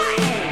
Science!